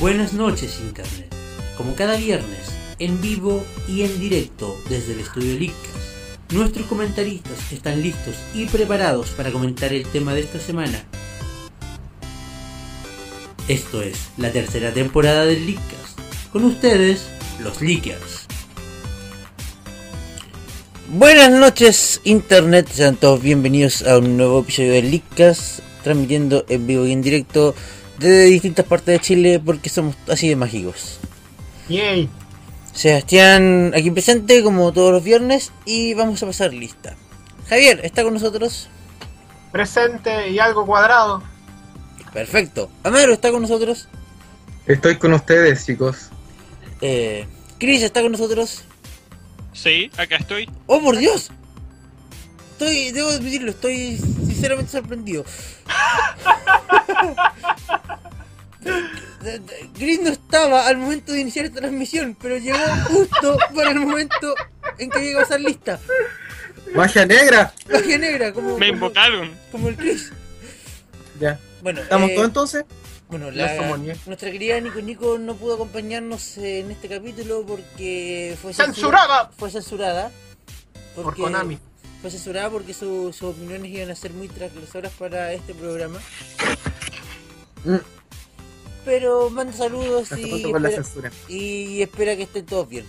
Buenas noches Internet. Como cada viernes, en vivo y en directo desde el estudio Lickas, nuestros comentaristas están listos y preparados para comentar el tema de esta semana. Esto es la tercera temporada del Lickas. Con ustedes, los Lickers. Buenas noches Internet, sean todos bienvenidos a un nuevo episodio de Lickas, transmitiendo en vivo y en directo desde distintas partes de Chile porque somos así de mágicos. Yay. Sebastián aquí presente como todos los viernes y vamos a pasar lista. Javier, ¿está con nosotros? Presente y algo cuadrado. Perfecto. Amaro, ¿está con nosotros? Estoy con ustedes, chicos. Eh, Chris, ¿está con nosotros? Sí, acá estoy. ¡Oh, por Dios! Estoy, debo admitirlo, estoy sinceramente sorprendido. Chris no estaba al momento de iniciar esta transmisión, pero llegó justo para el momento en que llegó a estar lista. ¡Magia negra! Magia negra, como, Me invocaron. como el Chris. Ya. Bueno, ¿Estamos eh, todos entonces? Bueno, la- nuestra querida Nico Nico no pudo acompañarnos en este capítulo porque fue ¡Censurada! Fue censurada. Por Konami. Fue censurada porque su- sus opiniones iban a ser muy transgresoras para este programa. Mm. Pero manda saludos Hasta y con la espera, censura. y espera que estén todos bien.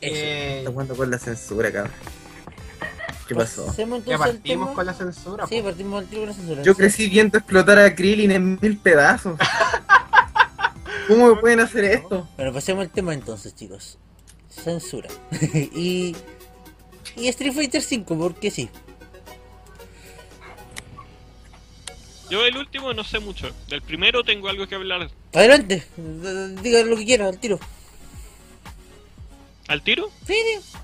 Eso. Eh, con la censura, cabrón. ¿Qué pasó? Ya entonces al partimos con la censura. Sí, partimos al tiro con la censura. Yo crecí viendo explotar a Krillin en mil pedazos. ¿Cómo me pueden hacer esto? Bueno, pasemos al tema entonces, chicos. Censura. y. Y Street Fighter 5, porque sí. Yo el último no sé mucho. Del primero tengo algo que hablar. Adelante, diga lo que quiera, al tiro. ¿Al tiro? Sí, sí.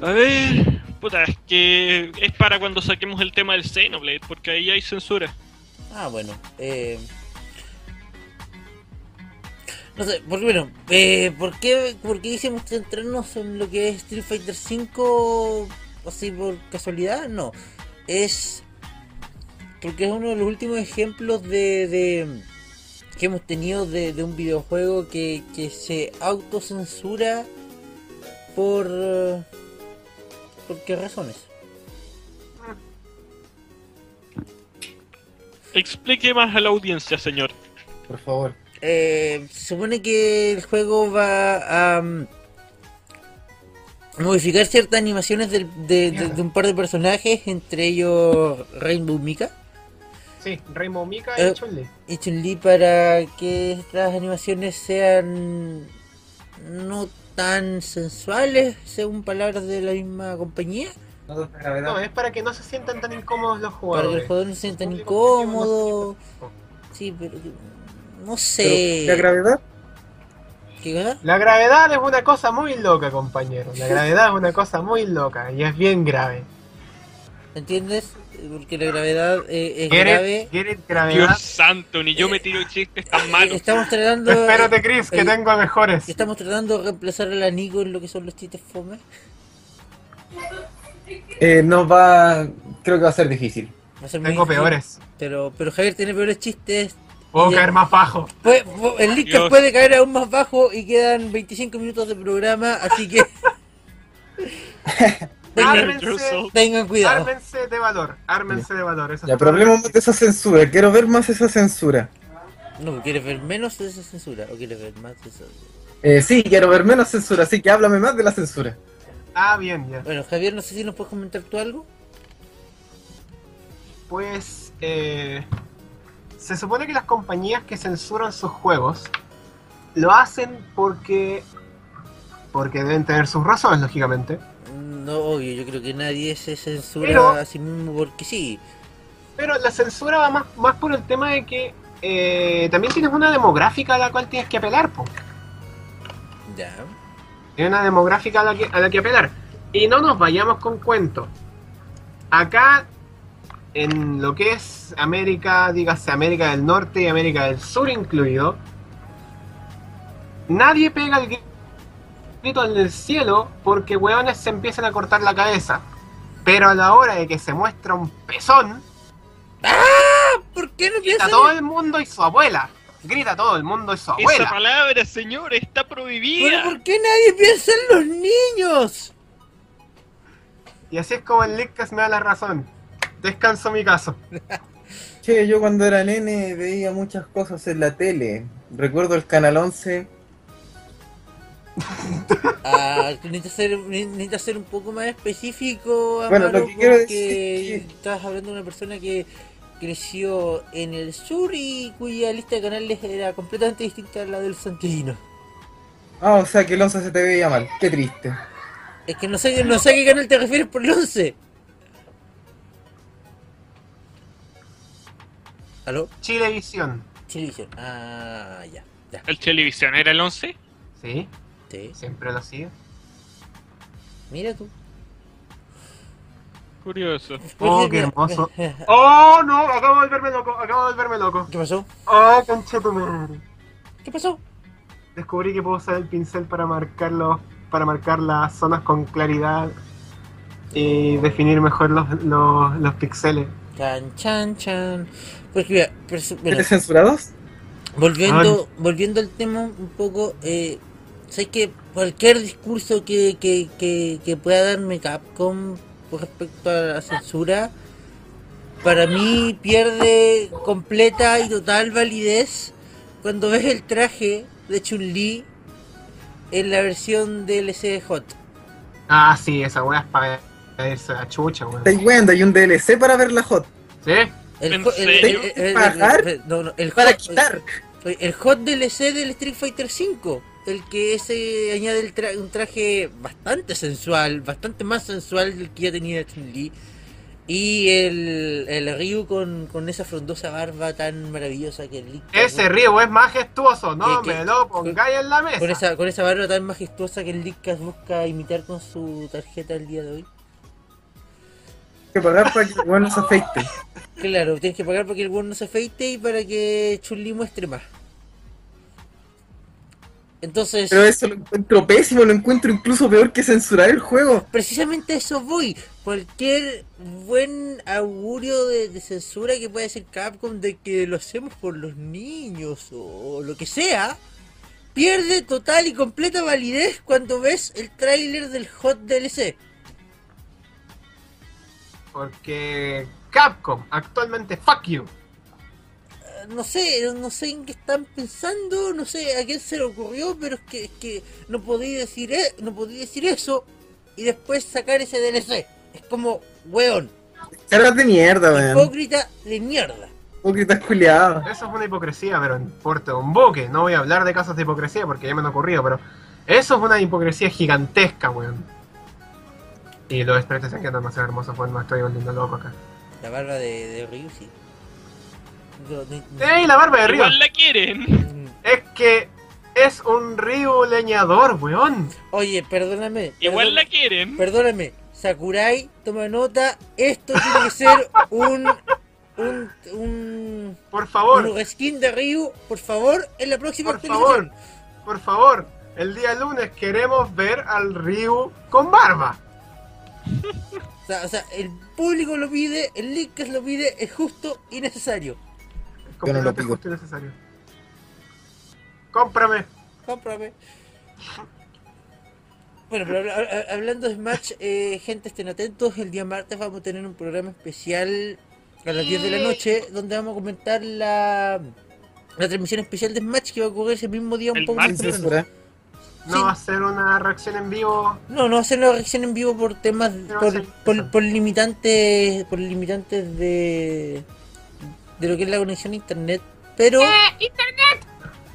A ver. Puta, es que es para cuando saquemos el tema del Xenoblade, porque ahí hay censura. Ah, bueno. Eh... No sé, porque bueno, eh, ¿por, qué, ¿por qué hicimos centrarnos en lo que es Street Fighter 5 así por casualidad? No, es porque es uno de los últimos ejemplos de, de que hemos tenido de, de un videojuego que, que se autocensura por... ¿Por qué razones? Explique más a la audiencia, señor. Por favor. Eh, se supone que el juego va a mm, modificar ciertas animaciones del- de, de- de un par de personajes, entre ellos Rainbow Mika Sí, Rainbow Mika Eh, y Chun-Li. y Chun-Li para que estas animaciones sean no tan sensuales, según palabras de la misma compañía, No, es para que no se sientan tan incómodos los para jugadores. que el jugador no se sienta El tan público objetivo incómodo. no se Sí, pero no Pero, sé. ¿La gravedad? ¿Qué cosa? La gravedad es una cosa muy loca, compañero. La gravedad es una cosa muy loca y es bien grave. ¿Entiendes? Porque la gravedad eh, es Get grave. it, gravedad. Dios santo, ni yo me tiro chistes tan Eh, malos. Estamos tratando. Espérate, Chris, que eh, tengo mejores. Estamos tratando de reemplazar al Nico en lo que son los chistes fome. Eh, nos va. Creo que va a ser difícil. Va a ser Tengo difícil, peores. Pero, pero Javier tiene peores chistes. Puedo caer más bajo. Puede- el Lickcast Dios. puede caer aún más bajo y quedan 25 minutos de programa, así que. tengan, Ármense, tengan cuidado. ármense de valor. Ármense de valor. Eso Ya, es pero hablemos más de esa censura. Quiero ver más esa censura. No, ¿quieres ver menos de esa censura o quieres ver más de esa Eh, sí, quiero ver menos censura, así que háblame más de la censura. Ah, bien, ya. Bueno, Javier, no sé si nos puedes comentar tú algo. Pues eh, se supone que las compañías que censuran sus juegos lo hacen porque porque deben tener sus razones, lógicamente. No, obvio, yo creo que nadie se censura Pero- a sí mismo porque sí. Pero la censura va más, más por el tema de que eh, también tienes una demográfica a la cual tienes que apelar, po. Ya. Hay una demográfica a la, que, a la que apelar. Y no nos vayamos con cuentos. Acá, en lo que es América, dígase América del Norte y América del Sur incluido, nadie pega el grito en el cielo porque hueones se empiezan a cortar la cabeza. Pero a la hora de que se muestra un pezón, ¿Por qué no grita todo el mundo y su abuela. Grita todo el mundo y su Esa abuela. palabra, señor, está ¿Pero prohibida. por qué nadie piensa en los niños? Y así es como el Leadcast me da la razón. Descanso mi caso. Che, yo cuando era nene veía muchas cosas en la tele. Recuerdo el canal 11. Ah, necesitas ser, necesitas ser un poco más específico, Bueno, Amaro, lo que quiero porque decir es que- estás hablando de una persona que creció en el sur y cuya lista de canales era completamente distinta a la del Santillino. Ah, o sea que el 11 se te veía mal. Qué triste. Es que no sé, no sé a qué canal te refieres por el 11. ¿Aló? Chilevisión. Televisión. Ah, ya, ya. ¿El televisión era el 11? Sí, Sí. siempre lo sigue. Mira tú. Curioso. Oh, qué hermoso. Oh, no, acabo de volverme loco, acabo de volverme loco. ¿Qué pasó? Oh, concha tu madre. ¿Qué pasó? Descubrí que puedo usar el pincel para marcarlo, para marcar las zonas con claridad y definir mejor los, los, los píxeles. Chan, chan, chan. Pues mira, bueno, ¿Eres censurados? volviendo, volviendo al tema un poco, eh, sé que cualquier discurso que, que, que, que pueda darme Capcom con respecto a la censura, para mí pierde completa y total validez cuando ves el traje de Chun-Li en la versión DLC de Hot. Ah, sí, esa weá es para esa chucha, weón. Estoy weando, hay un DLC para ver la hot. ¿Sí? El, ¿En jo- el- serio? el- el- el- ¿Pagar? el- no, no, el Para hot- quitar. El hot DLC del Street Fighter V, el que ese añade el tra- un traje bastante sensual, bastante más sensual del que ya tenía Chun-Li. Y el, el Ryu con, con esa frondosa barba tan maravillosa que el. Ese río es majestuoso, no ¿Qué- qué- me lo pongáis en la mesa. con esa, con esa barba tan majestuosa que el Lickcast busca imitar con su tarjeta el día de hoy. Hay que pagar para que el weón no se afeite. Claro, tienes que pagar para que el weón no se afeite y para que Chun-Li muestre más. Entonces. Pero eso lo encuentro pésimo, lo encuentro incluso peor que censurar el juego. precisamente a eso voy. Cualquier buen augurio de, de censura que pueda decir Capcom de que lo hacemos por los niños o lo que sea, pierde total y completa validez cuando ves el tráiler del Hot DLC. Porque Capcom, actualmente, fuck you. No sé, no sé en qué están pensando, no sé a quién se le ocurrió, pero es que, es que no podía decir e- no podía decir eso y después sacar ese DLC. Es como, weón, Caras de mierda, weón. hipócrita de mierda. Hipócritas culiados. Eso es una hipocresía, pero en porte de un buque. No voy a hablar de casos de hipocresía porque ya me han ocurrido, pero eso es una hipocresía gigantesca, weón. Y los están quedando demasiado hermosos, weón. Me estoy volviendo loco acá. La barba de, de Ryu, ¡Ey, la barba de Río! Igual la quieren. Es que es un río leñador, weón. Oye, perdóname. Igual perdón- la quieren. Perdóname. Sakurai, toma nota. Esto tiene que ser un. Un. Un. Por favor, Un skin de Ryu, por favor, en la próxima por actualización. favor, por favor. El día lunes queremos ver al Ryu con barba. O sea, o sea, el público lo pide, el Lickcast lo pide, es justo y necesario. Yo no lo completamente pido. justo y necesario. Cómprame. Cómprame. Bueno, pero habla- habla- hablando de Smash, eh, gente, estén atentos. El día martes vamos a tener un programa especial a las 10 de la noche donde vamos a comentar la, la transmisión especial de Smash que va a ocurrir ese mismo día un El poco más temprano. No Sí. va a ser una reacción en vivo. No, no va a ser una reacción en vivo por temas, por, por limitantes, por limitantes de, de lo que es la conexión a internet. Pero,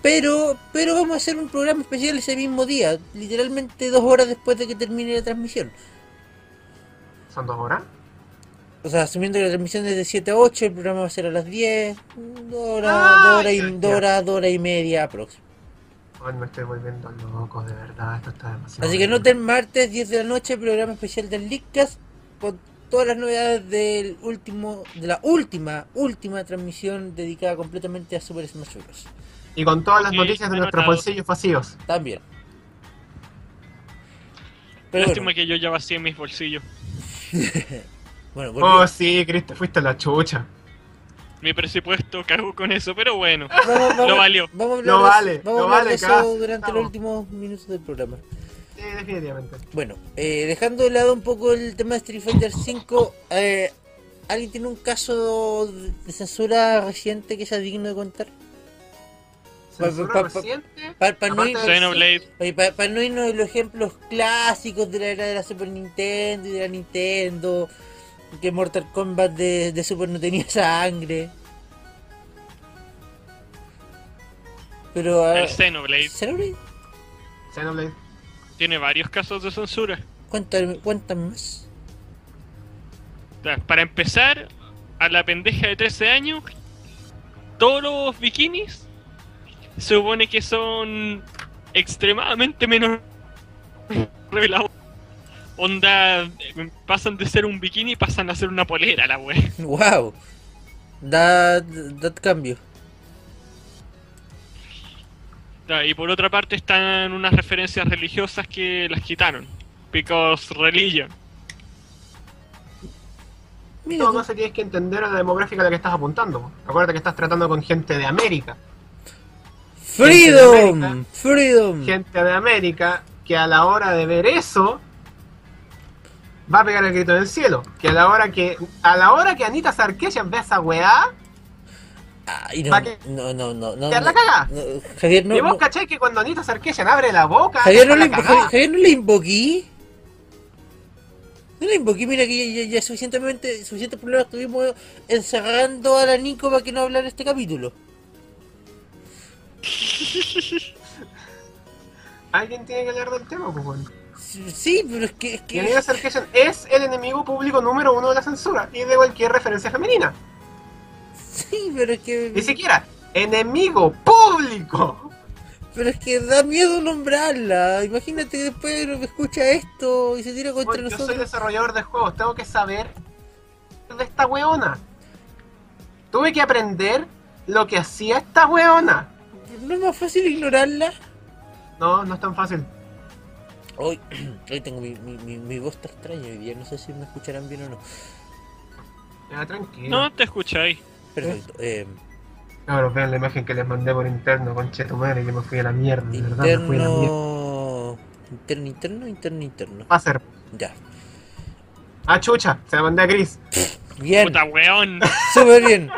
pero, pero vamos a hacer un programa especial ese mismo día, literalmente dos horas después de que termine la transmisión. ¿Son dos horas? O sea, asumiendo que la transmisión es de 7 a 8, el programa va a ser a las 10, dos horas, Ah, dos horas, y, dos horas, dos horas y media aproximadamente. Ay, me estoy volviendo loco, de verdad. Esto está demasiado. Así que bueno. noten martes 10 de la noche, programa especial del Leadcast con todas las novedades del último, de la última, última transmisión dedicada completamente a Super Smash Bros. Y con todas las Sí, noticias de nuestros bolsillos vacíos. También. Pero Lástima bueno, que yo ya vacié mis bolsillos. bueno, Oh, sí, Chris, te fuiste a la chucha. Mi presupuesto cagó con eso, pero bueno. vamos, vamos- Lo valió. Vamos a hablar, vale, vamos a lo hablar vale, de eso durante los últimos minutos del programa. Sí, definitivamente. Bueno, eh, dejando de lado un poco el tema de Street Fighter V, eh, ¿alguien tiene un caso de censura reciente que sea digno de contar? Pa- pa-. Para no, pa- no irnos de los ejemplos clásicos de la era de la Super Nintendo y de la Nintendo, que Mortal Kombat de, de Super no tenía sangre. Pero... ah, El Xenoblade ¿Xenoblade? Xenoblade. Tiene varios casos de censura. Cuéntame, cuéntame más. Para empezar, a la pendeja de 13 años, todos los bikinis se supone que son extremadamente menos revelados. Onda, pasan de ser un bikini y pasan a ser una polera, la wea. Wow. Da, da cambio. Y por otra parte están unas referencias religiosas que las quitaron. Because religion. Mira, todo caso tienes que entender la demográfica a la que estás apuntando. Acuérdate que estás tratando con gente de América. Freedom, América. freedom. Gente de América que a la hora de ver eso va a pegar el grito del cielo. Que a la hora que a la hora que Anita Sarkeesian ve esa weá, Ay, no, no, no, no, no. te la cagá. no, Javier, no, y vos no. cachai que cuando Anita Sarkeesian abre la boca, Javier, no le, Javier, no le invoqué. No le invoqué, mira que ya, suficientemente, suficientes problemas tuvimos encerrando a la Nico para que no hablara este capítulo. Alguien tiene que hablar del tema, pues. Sí, pero es que, es que es el enemigo público número uno de la censura y de cualquier referencia femenina. Sí, pero es que, Ni siquiera enemigo público. pero es que da miedo nombrarla. Imagínate que después lo que escucha esto y se tira contra Bueno, yo soy nosotros. desarrollador de juegos, tengo que saber de esta weona. Tuve que aprender lo que hacía esta weona. ¿No es más fácil ignorarla? No, no es tan fácil. Hoy, hoy tengo mi, mi, mi, mi voz está extraña hoy día, no sé si me escucharán bien o no. Ya, tranquilo. No te escucháis. Perfecto. Eh, Ahora vean la imagen que les mandé por interno, con Cheto madre, que me fui a la mierda, de verdad, me fui a la mierda. interno... Interno, interno, interno, interno. Va a ser. Ya. Ah, chucha, se la mandé a Chris. Bien, Puta weón. súper bien.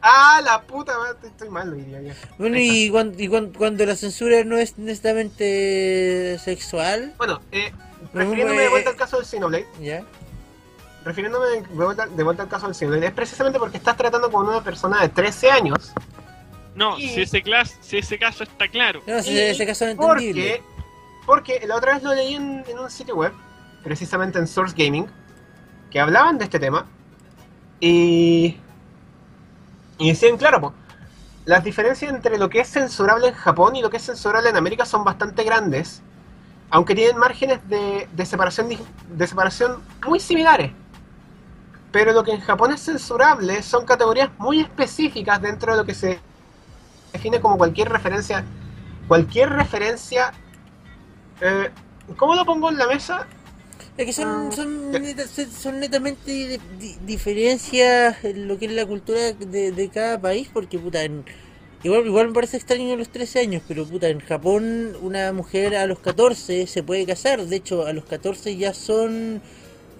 Ah, la puta estoy mal, lo diría ya. Bueno, y, cuando, y cuando la censura no es netamente sexual, Bueno, eh, refiriéndome de eh, vuelta al caso del Xenoblade, ¿ya? Refiriéndome de vuelta, de vuelta al caso del Xenoblade, es precisamente porque estás tratando con una persona de 13 años. No, Y- si ese, clas- si ese caso está claro. No, si Y ese caso es entendible. Porque, porque la otra vez lo leí en, en un sitio web, precisamente en Source Gaming, que hablaban de este tema. Y. Y decían, claro, po, las diferencias entre lo que es censurable en Japón y lo que es censurable en América son bastante grandes. aunque tienen márgenes de, de separación, de separación muy similares. Pero lo que en Japón es censurable son categorías muy específicas dentro de lo que se define como cualquier referencia. Cualquier referencia. eh, ¿Cómo lo pongo en la mesa? Es que son, Mm, son, neta- son- son netamente di- di- diferencias en lo que es la cultura de, de cada país, porque puta, en, igual, igual me parece extraño a los 13 años, pero puta, en Japón una mujer a los 14 se puede casar, de hecho a los 14 ya son,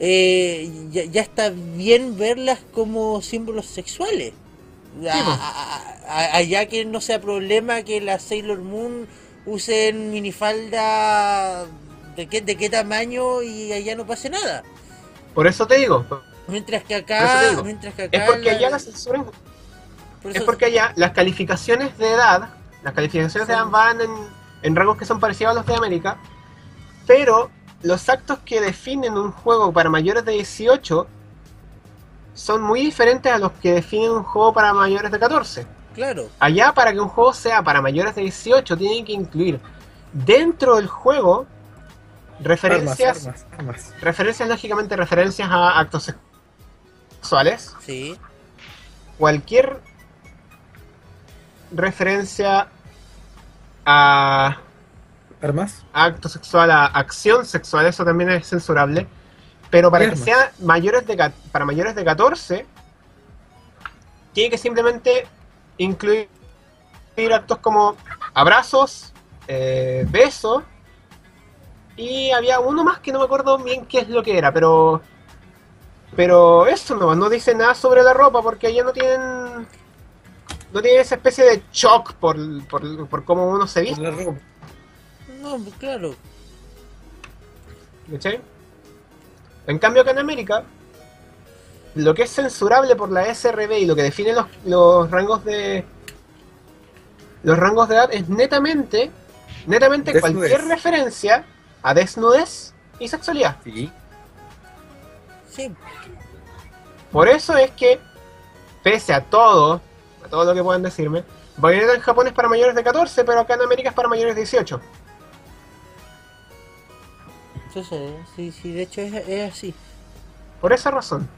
eh, ya, ya está bien verlas como símbolos sexuales. A- po. a- a- allá que no sea problema que las Sailor Moon usen minifalda de qué, de qué tamaño y allá no pase nada. Por eso te digo. Mientras que acá, digo. mientras que acá Es porque la- allá la censura por Es porque allá las calificaciones de edad, las calificaciones de edad van en, en rangos que son parecidos a los de América, pero los actos que definen un juego para mayores de 18 son muy diferentes a los que definen un juego para mayores de 14. claro, Allá para que un juego sea para mayores de 18 tienen que incluir dentro del juego referencias, Armas, armas, armas. referencias lógicamente referencias a actos sexuales, sí, cualquier referencia a ¿Armas? acto sexual, a acción sexual, eso también es censurable. Pero para que Armas. sea mayores de para mayores de 14, tiene que simplemente incluir actos como abrazos, eh, besos, y había uno más que no me acuerdo bien qué es lo que era, pero pero eso no, no dice nada sobre la ropa porque allá no tienen no tienen esa especie de shock por, por, por cómo uno se Por viste. la ropa. No, pues claro, ¿cachai? En cambio acá en América, lo que es censurable por la SRB y lo que define los, los rangos de los rangos de edad es netamente netamente Desnudez. cualquier referencia a desnudez y sexualidad. Sí. sí, Por eso es que, pese a todo, a todo lo que puedan decirme, Bayonetta en Japón es para mayores de 14, pero acá en América es para mayores de 18. Sé, sí, sí, de hecho es, es así. Por esa razón.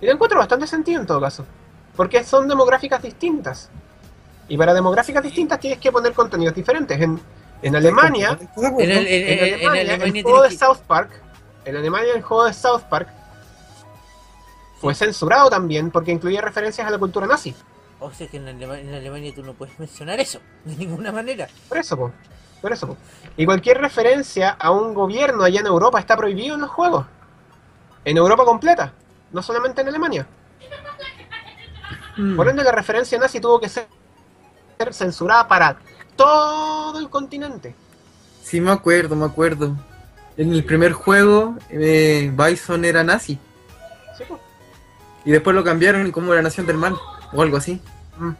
Y lo encuentro bastante sentido en todo caso. Porque son demográficas distintas. Y para demográficas distintas tienes que poner contenidos diferentes. En, en Alemania, el- en- en en- en Alemania, el Alemania juego de South Park, en Alemania el juego de South Park fue censurado también porque incluía referencias a la cultura nazi. O sea que en, Alema- en Alemania tú no puedes mencionar eso, de ninguna manera. Por eso, po. Por eso. Y cualquier referencia a un gobierno allá en Europa está prohibido en los juegos. En Europa completa, no solamente en Alemania. Mm. Por ende, la referencia nazi tuvo que ser censurada para todo el continente. Sí, me acuerdo, me acuerdo. En el primer juego, eh, Bison era nazi. Sí. Y después lo cambiaron como la nación del mal. O algo así. Mm.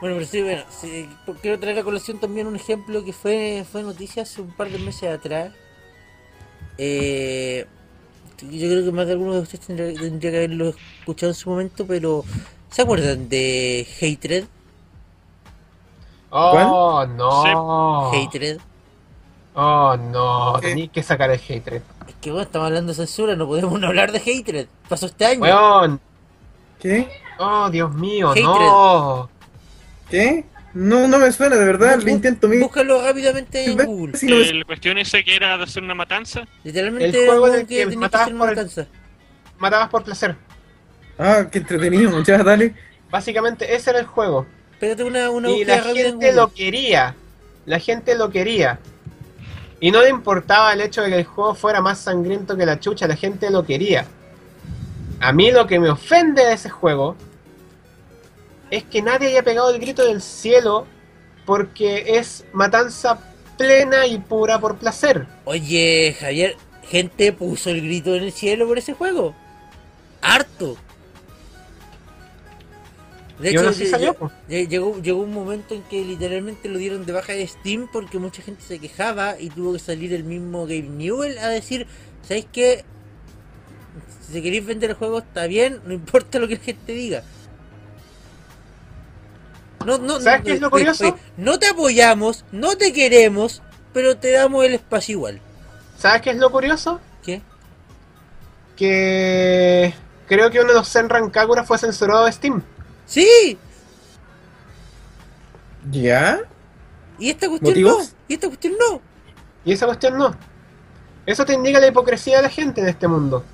Bueno, pero sí, bueno, sí, quiero traer a colación también un ejemplo que fue, fue noticia hace un par de meses atrás. Eh, yo creo que más de algunos de ustedes tendría, tendría que haberlo escuchado en su momento, pero ¿se acuerdan de Hatred? Oh, no. Hatred. Oh, no. Tenéis que sacar el hatred. Es que bueno, estamos hablando de censura, no podemos no hablar de Hatred. Pasó este año. Weón. ¿Qué? Oh, Dios mío, Hatred. no. ¿Qué? No, no me suena, de verdad. Bu- Lo intento mil Búscalo rápidamente en Google. y no me El cuestión ese que era de hacer una matanza. Literalmente El juego el que que hacer por una el- matanza. Matabas por placer. Ah, qué entretenido, ya, dale. Básicamente ese era el juego. Pégate una, una Y la gente lo quería. La gente lo quería. Y no le importaba el hecho de que el juego fuera más sangriento que la chucha, la gente lo quería. A mí lo que me ofende de ese juego es que nadie haya pegado el grito del cielo porque es matanza plena y pura por placer. Oye, Javier, gente puso el grito en el cielo por ese juego. Harto. De hecho, llegó, llegó un momento en que literalmente lo dieron de baja de Steam porque mucha gente se quejaba y tuvo que salir el mismo Gabe Newell a decir, ¿sabéis qué? Si queréis vender el juego está bien, no importa lo que la gente diga. No, no, ¿Sabes no, qué es lo curioso? oye, no te apoyamos, no te queremos, pero te damos el espacio igual. ¿Sabes qué es lo curioso? ¿Qué? Que creo que uno de los Senran Kagura fue censurado de Steam. Sí, ¿Ya? y esta cuestión ¿Motivos? no, y esta cuestión no. Y esa cuestión no. Eso te indica la hipocresía de la gente en este mundo.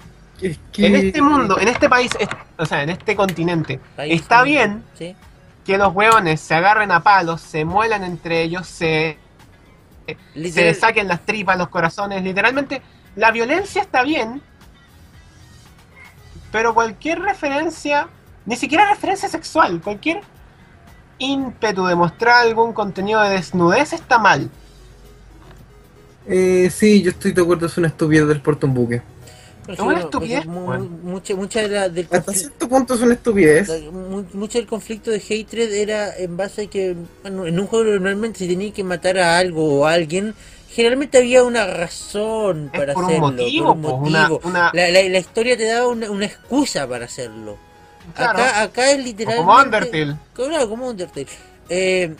Es que... En este mundo, en este país, es- o sea, en este continente, está bien Sí. Que los hueones se agarren a palos, se muelan entre ellos, se, se saquen las tripas, los corazones. Literalmente, la violencia está bien, pero cualquier referencia, ni siquiera referencia sexual, cualquier ímpetu de mostrar algún contenido de desnudez está mal. Eh, sí, yo estoy de acuerdo, es una estupidez del porto un buque. Es una estupidez, por ejemplo, mu- bueno. mucha, mucha de la- del Hasta cierto punto es una estupidez. la- mucho del conflicto de hatred era en base a que bueno, en un juego normalmente si tenía que matar a algo o a alguien, generalmente había una razón Es para por un hacerlo, motivo, por un po, una- motivo. una- La, la- la historia te daba una, una excusa para hacerlo. Claro. Acá, acá es O literalmente. como Undertale. Claro, como Undertale. Eh,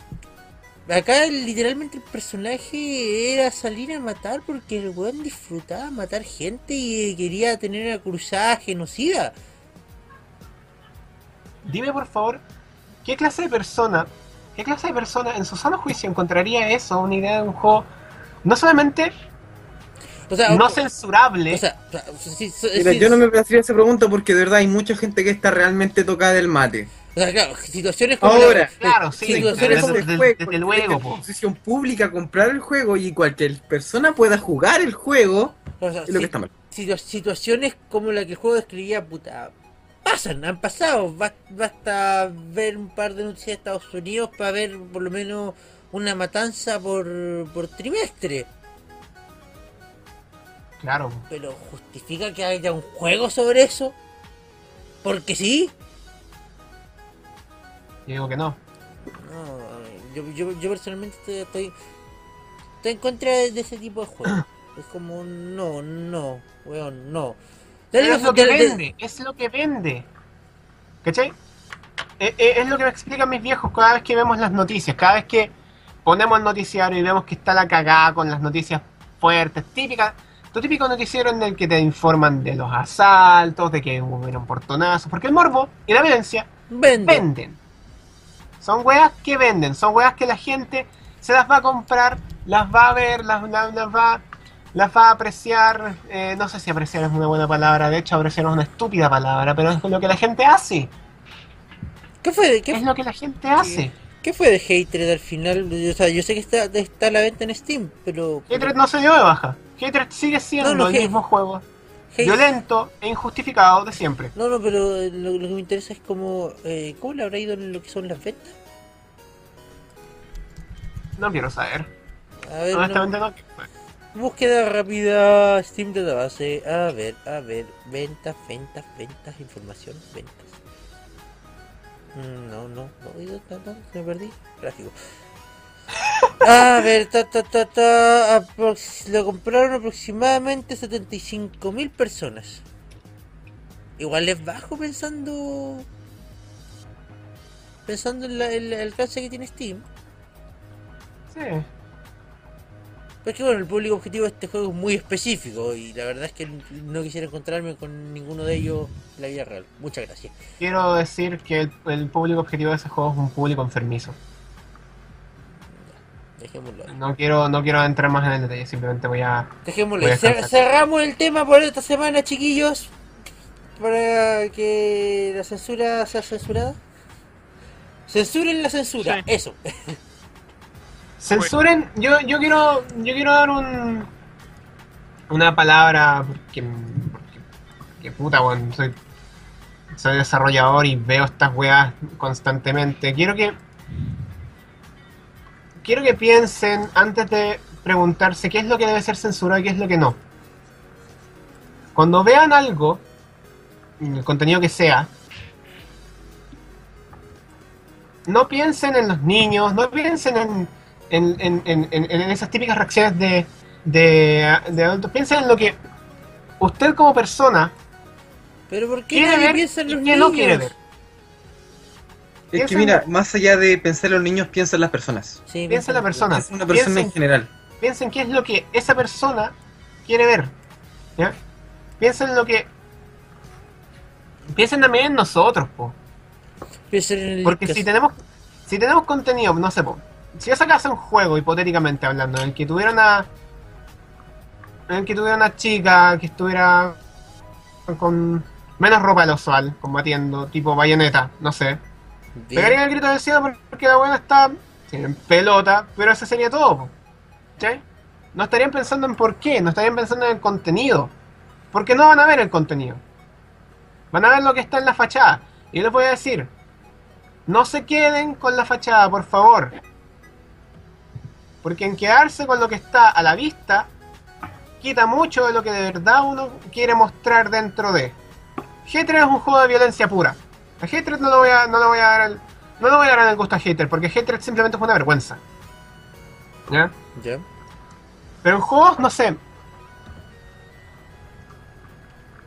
acá literalmente el personaje era salir a matar porque el weón disfrutaba matar gente y quería tener una cruzada genocida. Dime por favor, ¿qué clase de persona, qué clase de persona en su sano juicio encontraría eso, una idea de un juego no solamente O sea, no o- censurable, o sea, o sea, sí, so- Mira, sí, yo no me plantearía esa pregunta porque de verdad hay mucha gente que está realmente tocada del mate. O sea, claro, situaciones como Ahora, la- claro, sí, situaciones desde- como- desde- Después, desde luego, po. exposición pública comprar el juego y cualquier persona pueda jugar el juego o sea, es lo sí, que está mal. situa- situaciones como la que el juego describía, puta, pasan, han pasado. Bas- Basta ver un par de noticias de Estados Unidos para ver por lo menos una matanza por, por trimestre. claro, Pero justifica que haya un juego sobre eso. Porque sí. Yo digo que no. No, yo, yo, yo personalmente estoy, estoy, estoy en contra de, ese tipo de juegos. Es como, no, no, weón, no. Pero es lo que De- de- vende, es lo que vende. ¿Cachai? Eh, eh, Es lo que me explican mis viejos cada vez que vemos las noticias, cada vez que ponemos el noticiario y vemos que está la cagada con las noticias fuertes, típicas, tu típico noticiero en el que te informan de los asaltos, de que hubieron portonazos, porque el morbo y la violencia Vende. venden. Son weas que venden, son weas que la gente se las va a comprar, las va a ver, las, las- las va, las va a apreciar. eh, no sé si apreciar es una buena palabra, de hecho apreciar es una estúpida palabra, pero es lo que la gente hace. ¿Qué fue, de, Es qué, lo que la gente hace. qué fue de Hatred al final? O sea, yo sé que está, está a la venta en Steam, pero... Hatred no se dio de baja. Hatred sigue siendo No, no, el mismo juego Violento e injustificado de siempre. No, no, pero eh, lo, lo que me interesa es cómo, eh, cómo le habrá ido en lo que son las ventas. No quiero saber. A ver, no- Honestamente no. búsqueda rápida, Steam database. A ver, a ver, ventas, ventas, ventas, información, ventas. Mm, No, no, no, no, no, no, me perdí. Gráfico. A ver, ta, ta, ta, ta, lo compraron aproximadamente 75.000 personas. Igual es bajo pensando pensando en la- el alcance que tiene Steam. Sí. Que bueno, el público objetivo de este juego es muy específico y la verdad es que no quisiera encontrarme con ninguno de ellos en la vida real. Muchas gracias. Quiero decir que el, el público objetivo de ese juego es un público enfermizo. Dejémoslo ahí. No quiero, no quiero entrar más en el detalle, simplemente voy a. Dejémoslo Voy a. Cer- cerramos el tema por esta semana, chiquillos. Para que la censura sea censurada. Censuren la censura, Sí. eso. Censuren, yo, yo quiero, yo quiero dar un una palabra porque, porque, porque puta, weón, soy, soy desarrollador y veo estas weas constantemente. Quiero que quiero que piensen antes de preguntarse qué es lo que debe ser censurado y qué es lo que no. Cuando vean algo, el contenido que sea, no piensen en los niños, no piensen en, en, en, en, esas típicas reacciones de, de, de adultos. Piensen en lo que usted como persona Pero ¿por qué quiere ver piensa en y no quiere ver. Es Piensa que en- mira, más allá de pensar en los niños, piensa en las personas. Sí, Piensa en la persona. Piensa en una persona en Piensa en- general. Piensen qué es lo que esa persona quiere ver. ¿Ya? Piensen en lo que. Piensen también en nosotros, po. Piensen en el Porque si tenemos. Si tenemos contenido, no sé, po. Si yo sacase un juego, hipotéticamente hablando, en el que tuviera una. En el que tuviera una chica que estuviera con menos ropa de lo usual, combatiendo, tipo bayoneta, no sé. Bien. Pegaría el grito del cielo porque la buena está en pelota, pero eso sería todo. ¿Cachai? No estarían pensando en por qué, no estarían pensando en el contenido. Porque no van a ver el contenido. Van a ver lo que está en la fachada. Y yo les voy a decir, no se queden con la fachada, por favor. Porque en quedarse con lo que está a la vista, quita mucho de lo que de verdad uno quiere mostrar dentro de. G3 es un juego de violencia pura. A Hatred no lo voy a, no lo voy a dar el, no lo voy a dar el gusto a Hatred, porque Hatred simplemente fue una vergüenza. ¿Ya? Ya. Pero en juegos, no sé.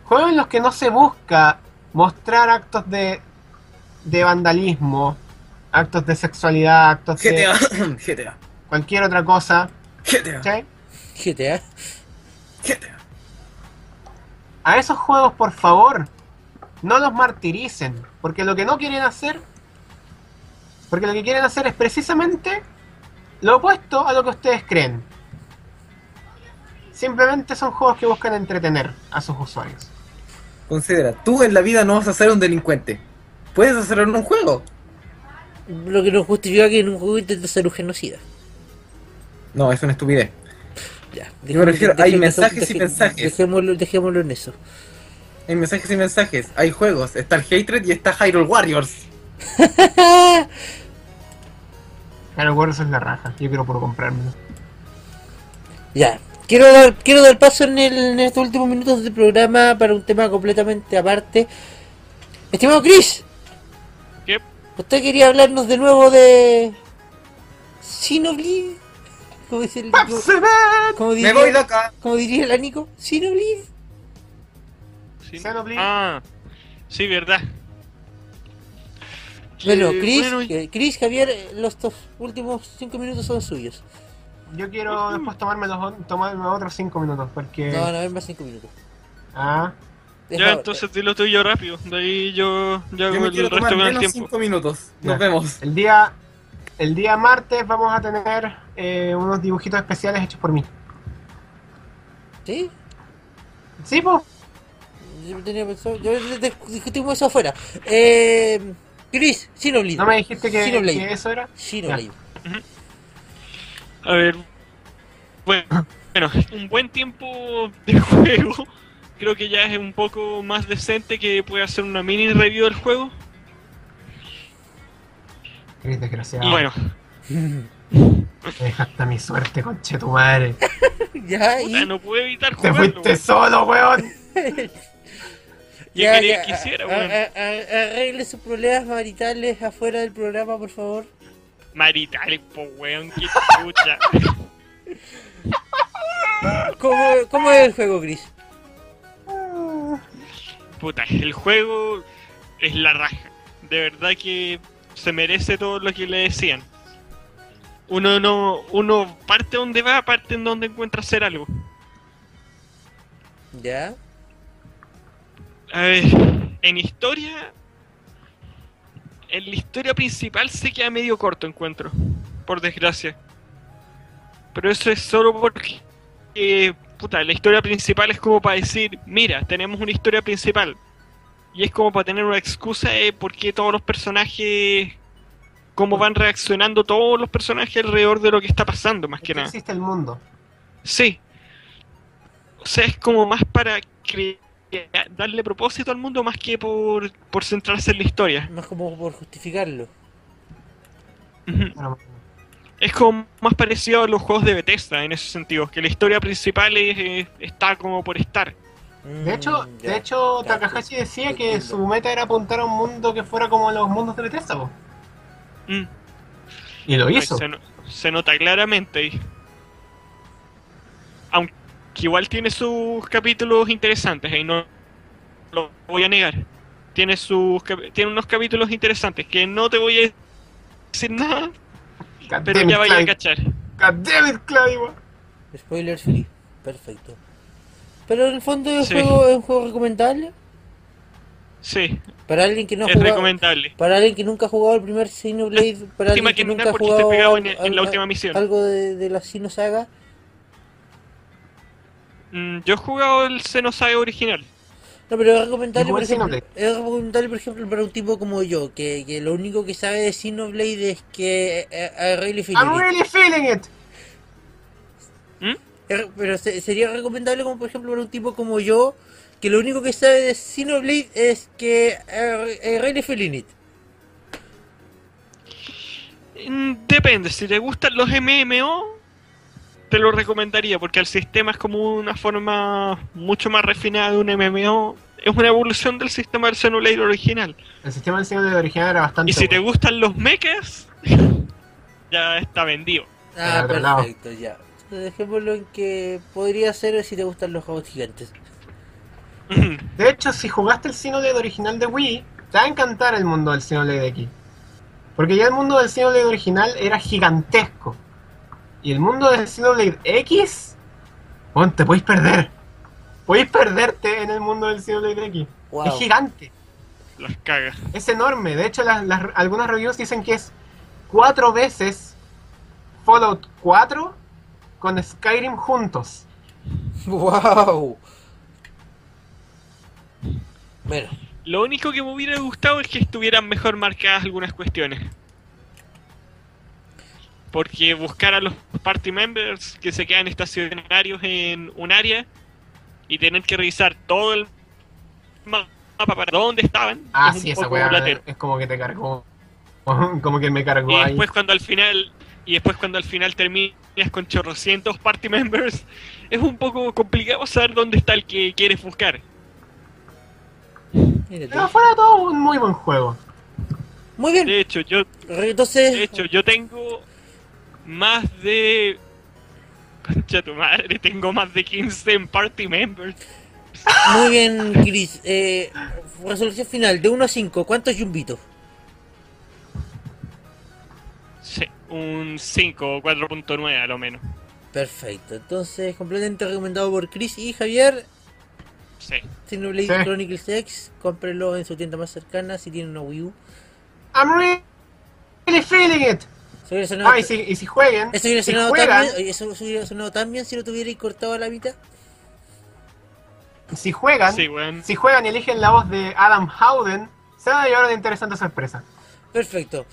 Juegos en los que no se busca mostrar actos de, de vandalismo, actos de sexualidad, actos GTA, de GTA, cualquier otra cosa. GTA, ¿cachai? GTA. GTA. A esos juegos, por favor, no los martiricen. Porque lo que no quieren hacer. Porque lo que quieren hacer es precisamente lo opuesto a lo que ustedes creen. Simplemente son juegos que buscan entretener a sus usuarios. Considera, tú en la vida no vas a ser un delincuente. Puedes hacerlo en un juego. Lo que nos justifica que en un juego intenta ser un genocida. No, es una estupidez. Ya. Yo me refiero, hay mensajes y mensajes. Dejémoslo, dejémoslo en eso. Hay mensajes y mensajes. Hay juegos. Está el Hatred y está Hyrule Warriors. Claro, Warriors es la raja. Yo quiero puro comprármelo. Ya. Quiero dar, quiero dar paso en, el- en estos últimos minutos del programa para un tema completamente aparte. Estimado Chris, ¿Qué? ¿usted quería hablarnos de nuevo de Sinoblade? ¿Cómo dice el como, como Me diría, voy de acá. como diría el Anico? ¿Sinoblade? Sí. Xenoblade. Ah, sí, verdad. Bueno, Que, Chris, bueno, eh, Chris, Javier, eh, los dos últimos cinco minutos son suyos. Yo quiero después tomarme, los, tomarme otros 5 minutos. Porque. No, no, más cinco minutos. Ah, ya, entonces dilo tuyo rápido. De ahí yo, yo Yo me el quiero resto con el menos tiempo. 5 minutos. Nos Ya. vemos. el día. El día martes vamos a tener eh, unos dibujitos especiales hechos por mí. ¿Sí? Sí, pues. Yo tenía pensado, yo discutimos eso afuera. Eh, Chris, Xenoblade. ¿No me dijiste que, que eso era? Xenoblade. A ver. Bueno, bueno, un buen tiempo de juego. Creo que ya es un poco más decente que pueda hacer una mini review del juego. Eres desgraciado. Y bueno, Me dejaste a mi suerte, conche tu madre. ya, puta, y. no puedo evitar Te jugarlo. fuiste solo, weón. ¿Qué ya, quería que hiciera, weón? Arregle sus problemas maritales afuera del programa, por favor. Marital, po weón, qué chucha. ¿Cómo, cómo es el juego, Chris? Puta, el juego es la raja. De verdad que se merece todo lo que le decían. Uno no, uno parte donde va, parte en donde encuentra hacer algo. Ya. A ver, en historia, en la historia principal se queda medio corto encuentro, por desgracia. Pero eso es solo porque, eh, puta, la historia principal es como para decir, mira, tenemos una historia principal. Y es como para tener una excusa de por qué todos los personajes, cómo van reaccionando todos los personajes alrededor de lo que está pasando, más que Que nada. existe el mundo. Sí. O sea, es como más para cre- darle propósito al mundo más que por, por centrarse en la historia. Más como por justificarlo. Es como más parecido a los juegos de Bethesda en ese sentido, que la historia principal es, eh, está como por estar. De hecho, Mm, de hecho Ya, Takahashi te- decía que entiendo. su meta era apuntar a un mundo que fuera como los mundos de Bethesda. Mm. Y lo hizo. Se, no- se nota claramente ahí. Aunque igual tiene sus capítulos interesantes, ahí no lo voy a negar. tiene sus tiene unos capítulos interesantes que no te voy a decir nada, God pero ya it, vaya a cachar. God damn it, Clive. Spoiler free. Perfecto. Pero en el fondo el Sí. juego es un juego recomendable. Sí, Para alguien que no ha es jugado. recomendable. Para alguien que nunca ha jugado el primer Xenoblade, para alguien que que nunca ha jugado en- en la última misión. algo de, de la Sino Saga, Mm, yo he jugado el Xenosaga original. no, pero es recomendable, por ejemplo, es recomendable, por ejemplo, para un tipo como yo, que, que lo único que sabe de Xenoblade es que eh, a Rayleigh I'm really feeling it. ¿Mm? Es- Pero se- sería recomendable como por ejemplo para un tipo como yo, que lo único que sabe de Xenoblade es que eh, eh, Rayleigh feeling it. Mm, Depende, si te gustan los MMO, te lo recomendaría, porque el sistema es como una forma mucho más refinada de un MMO. Es una evolución del sistema del Xenoblade original. El sistema del Xenoblade original era bastante Y si te gustan los mechas, ya está vendido. Ah, perfecto, ya. Dejémoslo en que podría ser si te gustan los juegos gigantes. De hecho, si jugaste el Xenoblade original de Wii, te va a encantar el mundo del Xenoblade aquí. Porque ya el mundo del Xenoblade original era gigantesco. Y el mundo del Xenoblade X, bueno, te podéis perder. Podéis perderte en el mundo del Xenoblade X. Wow. Es gigante, Las cagas. es enorme. De hecho, las, las- algunas reviews dicen que es cuatro veces Fallout 4 con Skyrim juntos. ¡Wow! Bueno, Lo único que me hubiera gustado es que estuvieran mejor marcadas algunas cuestiones. Porque buscar a los party members que se quedan estacionarios en un área y tener que revisar todo el mapa para dónde estaban Ah, es un sí, esa poco weá es como que te cargó. Como que me cargó Y ahí. después cuando al final y después cuando al final terminas con chorrocientos party members es un poco complicado saber dónde está el que quieres buscar. Pero fuera todo un muy buen juego. Muy bien. De hecho, yo De Entonces, hecho, yo tengo más de. Concha tu madre, tengo más de 15 en party members. muy bien, Chris. Eh, resolución final, de 1 a 5, ¿cuántos yumbitos? Sí, un 5 o 4.9 a lo menos. Perfecto. Entonces, completamente recomendado por Chris y Javier. Sí. Xenoblade Sí. Chronicles X, cómprenlo en su tienda más cercana si tienen una Wii U. I'm really feeling it. Eso hubiera sonado, Ah, y si, y si jueguen, eso hubiera si sonado tan juegan, bien, oye, eso hubiera sonado tan bien si lo tuvierais cortado a la mitad. si juegan, Sí, si juegan y eligen la voz de Adam Howden, se van a llevar una interesante sorpresa. Perfecto.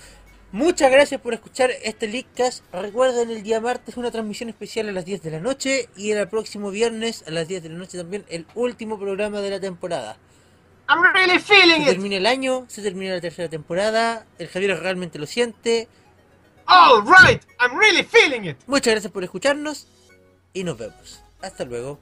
Muchas gracias por escuchar este Leakcast. Recuerden el día martes una transmisión especial a las 10 de la noche y el próximo viernes a las 10 de la noche también el último programa de la temporada. I'm really Se feeling it. termina el año, se termina la tercera temporada, el Javier realmente lo siente. All right, I'm really feeling it. Muchas gracias por escucharnos y nos vemos. Hasta luego.